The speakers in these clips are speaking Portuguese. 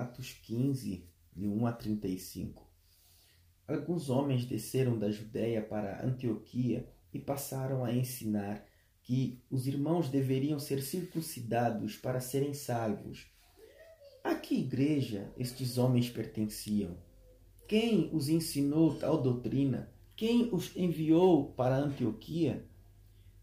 Atos 15, de 1 a 35. Alguns homens desceram da Judéia para Antioquia e passaram a ensinar que os irmãos deveriam ser circuncidados para serem salvos. A que igreja estes homens pertenciam? Quem os ensinou tal doutrina? Quem os enviou para Antioquia?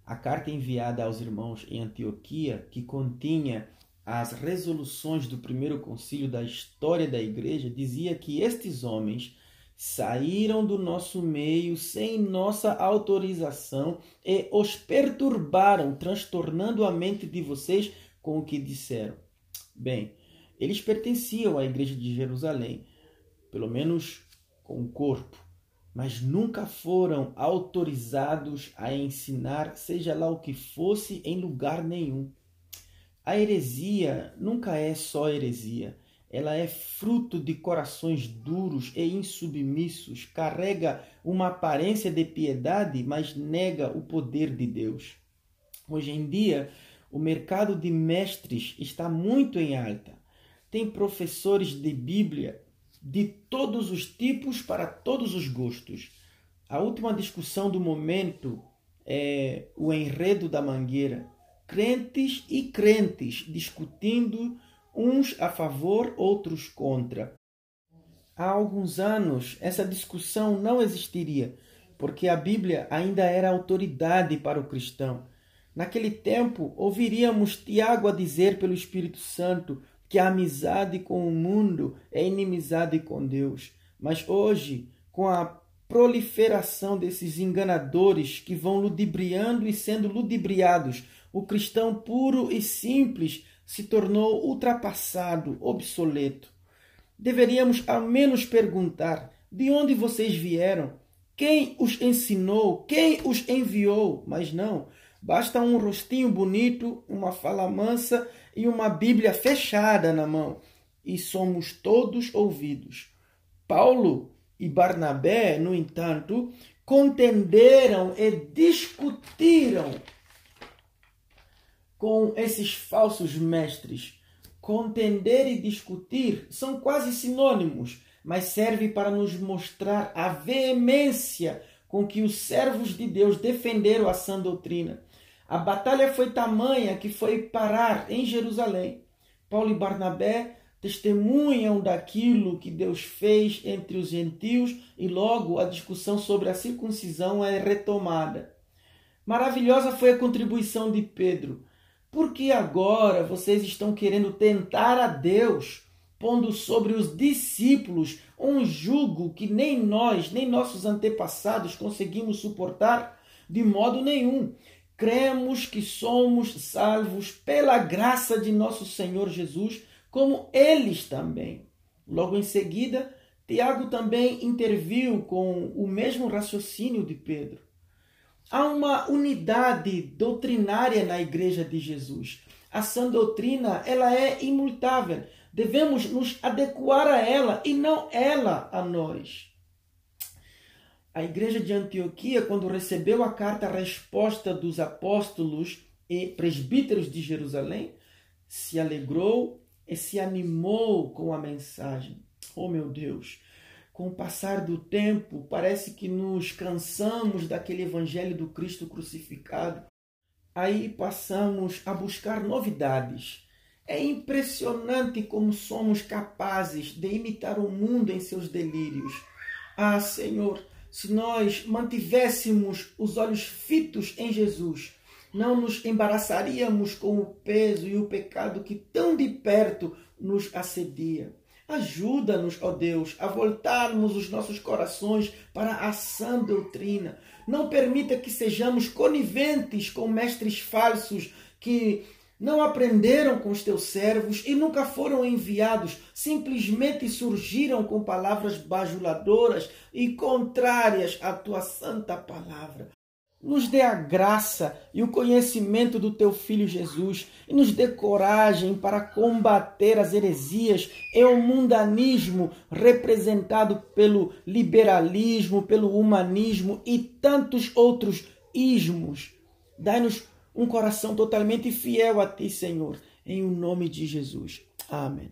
A carta enviada aos irmãos em Antioquia, que continha as resoluções do primeiro concílio da história da igreja, dizia que estes homens saíram do nosso meio sem nossa autorização e os perturbaram, transtornando a mente de vocês com o que disseram. Bem, eles pertenciam à igreja de Jerusalém, pelo menos com o corpo, mas nunca foram autorizados a ensinar, seja lá o que fosse, em lugar nenhum. A heresia nunca é só heresia. Ela é fruto de corações duros e insubmissos, carrega uma aparência de piedade, mas nega o poder de Deus. Hoje em dia, o mercado de mestres está muito em alta. Tem professores de Bíblia de todos os tipos para todos os gostos. A última discussão do momento é o enredo da mangueira crentes e crentes discutindo uns a favor, outros contra. Há alguns anos essa discussão não existiria, porque a Bíblia ainda era autoridade para o cristão. Naquele tempo, ouviríamos Tiago a dizer pelo Espírito Santo que a amizade com o mundo é inimizade com Deus. Mas hoje, com a proliferação desses enganadores que vão ludibriando e sendo ludibriados o cristão puro e simples se tornou ultrapassado, obsoleto. Deveríamos ao menos perguntar: de onde vocês vieram? Quem os ensinou? Quem os enviou? Mas não, basta um rostinho bonito, uma fala mansa e uma Bíblia fechada na mão, e somos todos ouvidos. Paulo e Barnabé, no entanto, contenderam e discutiram com esses falsos mestres. Contender e discutir são quase sinônimos, mas serve para nos mostrar a veemência com que os servos de Deus defenderam a sã doutrina. A batalha foi tamanha que foi parar em Jerusalém. Paulo e Barnabé testemunham daquilo que Deus fez entre os gentios e logo a discussão sobre a circuncisão é retomada. Maravilhosa foi a contribuição de Pedro. Porque agora vocês estão querendo tentar a Deus, pondo sobre os discípulos um jugo que nem nós, nem nossos antepassados conseguimos suportar de modo nenhum. Cremos que somos salvos pela graça de nosso Senhor Jesus, como eles também. Logo em seguida, Tiago também interviu com o mesmo raciocínio de Pedro. Há uma unidade doutrinária na Igreja de Jesus. A sã doutrina, ela é imutável. Devemos nos adequar a ela e não ela a nós. A igreja de Antioquia, quando recebeu a carta-resposta dos apóstolos e presbíteros de Jerusalém, se alegrou e se animou com a mensagem. Oh meu Deus, com o passar do tempo, parece que nos cansamos daquele evangelho do Cristo crucificado. Aí passamos a buscar novidades. É impressionante como somos capazes de imitar o mundo em seus delírios. Ah, Senhor, se nós mantivéssemos os olhos fitos em Jesus, não nos embaraçaríamos com o peso e o pecado que tão de perto nos assedia. Ajuda-nos, ó Deus, a voltarmos os nossos corações para a sã doutrina. Não permita que sejamos coniventes com mestres falsos que não aprenderam com os teus servos e nunca foram enviados, simplesmente surgiram com palavras bajuladoras e contrárias à tua santa palavra. Nos dê a graça e o conhecimento do teu filho Jesus e nos dê coragem para combater as heresias e o mundanismo representado pelo liberalismo, pelo humanismo e tantos outros ismos. Dai-nos um coração totalmente fiel a ti, Senhor, em o nome de Jesus. Amém.